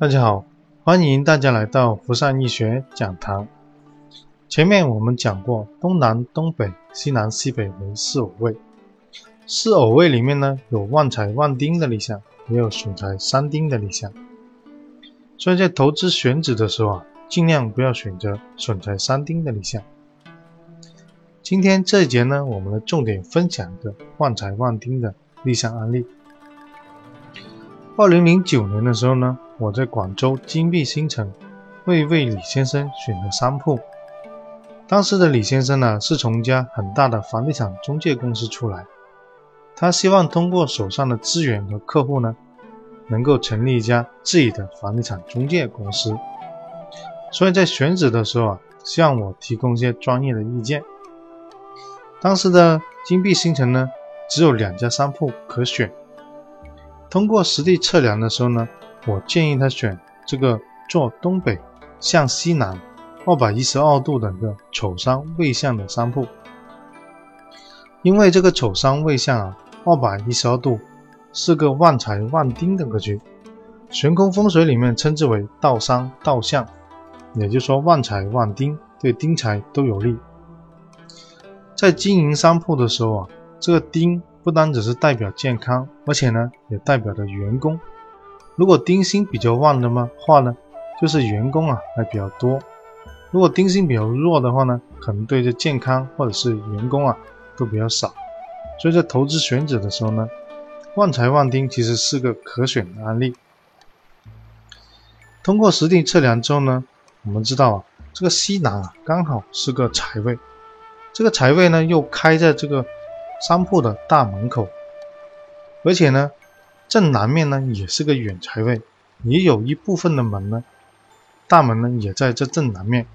大家好，欢迎大家来到福善易学讲堂。前面我们讲过，东南、东北、西南、西北为四偶位。四偶位里面呢，有旺财旺丁的立项，也有损财伤丁的立项。所以在投资选址的时候啊，尽量不要选择损财伤丁的立项。今天这一节呢，我们的重点分享一个旺财旺丁的立项案例。二零零九年的时候呢，我在广州金碧新城为为李先生选了商铺。当时的李先生呢，是从一家很大的房地产中介公司出来。他希望通过手上的资源和客户呢，能够成立一家自己的房地产中介公司。所以在选址的时候啊，向我提供一些专业的意见。当时的金碧新城呢，只有两家商铺可选。通过实地测量的时候呢，我建议他选这个坐东北向西南二百一十二度的一个丑山位向的商铺，因为这个丑山位向啊。二百一十二度是个旺财旺丁的格局，悬空风水里面称之为倒商倒向，也就是说旺财旺丁对丁财都有利。在经营商铺的时候啊，这个丁不单只是代表健康，而且呢也代表着员工。如果丁星比较旺的嘛话呢，就是员工啊还比较多；如果丁星比较弱的话呢，可能对这健康或者是员工啊都比较少。所以在投资选址的时候呢，旺财旺丁其实是个可选的案例。通过实地测量之后呢，我们知道啊，这个西南啊刚好是个财位，这个财位呢又开在这个商铺的大门口，而且呢正南面呢也是个远财位，也有一部分的门呢，大门呢也在这正南面，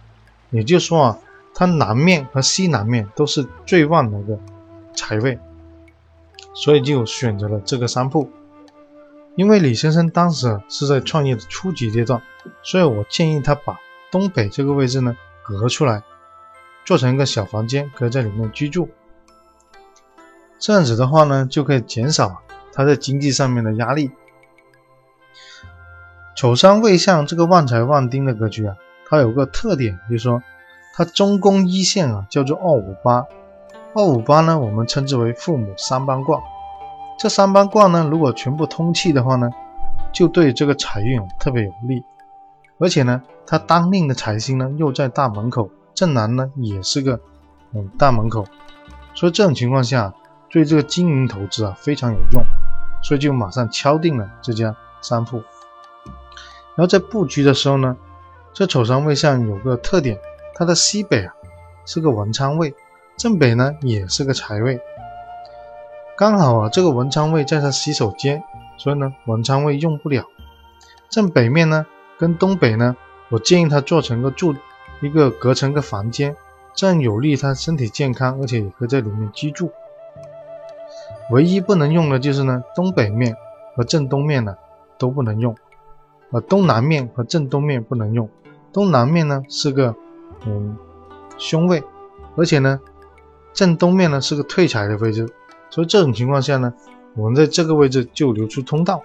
也就是说啊，它南面和西南面都是最旺的一个财位。所以就选择了这个商铺，因为李先生当时是在创业的初级阶段，所以我建议他把东北这个位置呢隔出来，做成一个小房间，可以在里面居住。这样子的话呢，就可以减少他在经济上面的压力。丑三未向这个旺财旺丁的格局啊，它有个特点，就是说它中宫一线啊叫做二五八。二五八呢，我们称之为父母三班卦。这三班卦呢，如果全部通气的话呢，就对这个财运特别有利。而且呢，它当令的财星呢又在大门口，正南呢也是个嗯大门口，所以这种情况下对这个经营投资啊非常有用，所以就马上敲定了这家商铺。然后在布局的时候呢，这丑商位上有个特点，它的西北啊是个文昌位。正北呢也是个财位，刚好啊，这个文昌位在它洗手间，所以呢文昌位用不了。正北面呢跟东北呢，我建议他做成个住一个隔成个房间，这样有利于他身体健康，而且也可以在里面居住。唯一不能用的就是呢东北面和正东面呢都不能用，呃东南面和正东面不能用。东南面呢是个嗯凶位，而且呢。正东面呢是个退财的位置，所以这种情况下呢，我们在这个位置就留出通道。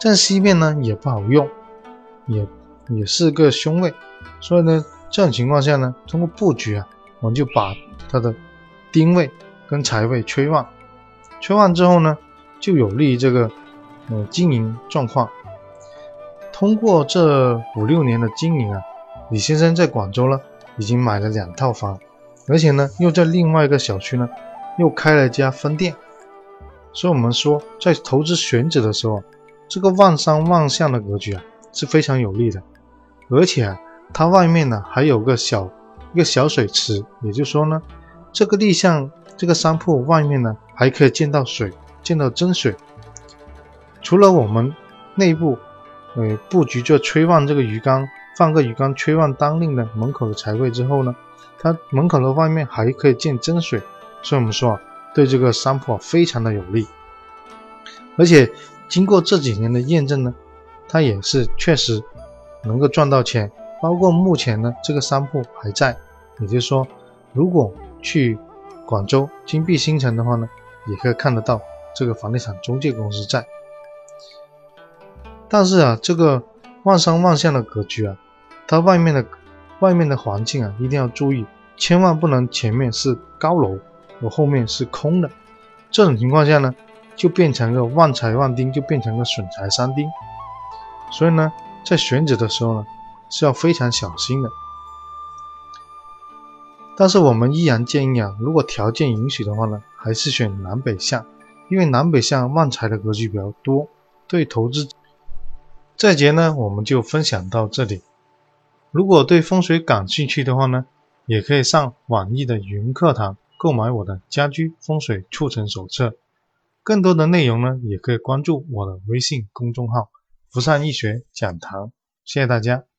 正西面呢也不好用，也也是个凶位，所以呢，这种情况下呢，通过布局啊，我们就把它的丁位跟财位催旺，催旺之后呢，就有利于这个呃经营状况。通过这五六年的经营啊，李先生在广州呢已经买了两套房。而且呢，又在另外一个小区呢，又开了一家分店，所以我们说，在投资选址的时候，这个旺商旺向的格局啊是非常有利的。而且啊，它外面呢还有个小一个小水池，也就是说呢，这个立项这个商铺外面呢还可以见到水，见到真水。除了我们内部呃布局做催旺这个鱼缸，放个鱼缸催旺当令的门口的财位之后呢。它门口的外面还可以见真水，所以我们说啊，对这个商铺啊非常的有利。而且经过这几年的验证呢，它也是确实能够赚到钱。包括目前呢，这个商铺还在，也就是说，如果去广州金碧新城的话呢，也可以看得到这个房地产中介公司在。但是啊，这个万山望向的格局啊，它外面的外面的环境啊，一定要注意，千万不能前面是高楼，我后面是空的。这种情况下呢，就变成个旺财旺丁，就变成个损财伤丁。所以呢，在选址的时候呢，是要非常小心的。但是我们依然建议啊，如果条件允许的话呢，还是选南北向，因为南北向旺财的格局比较多，对投资。这节呢，我们就分享到这里。如果对风水感兴趣的话呢，也可以上网易的云课堂购买我的家居风水促成手册。更多的内容呢，也可以关注我的微信公众号“福善易学讲堂”。谢谢大家。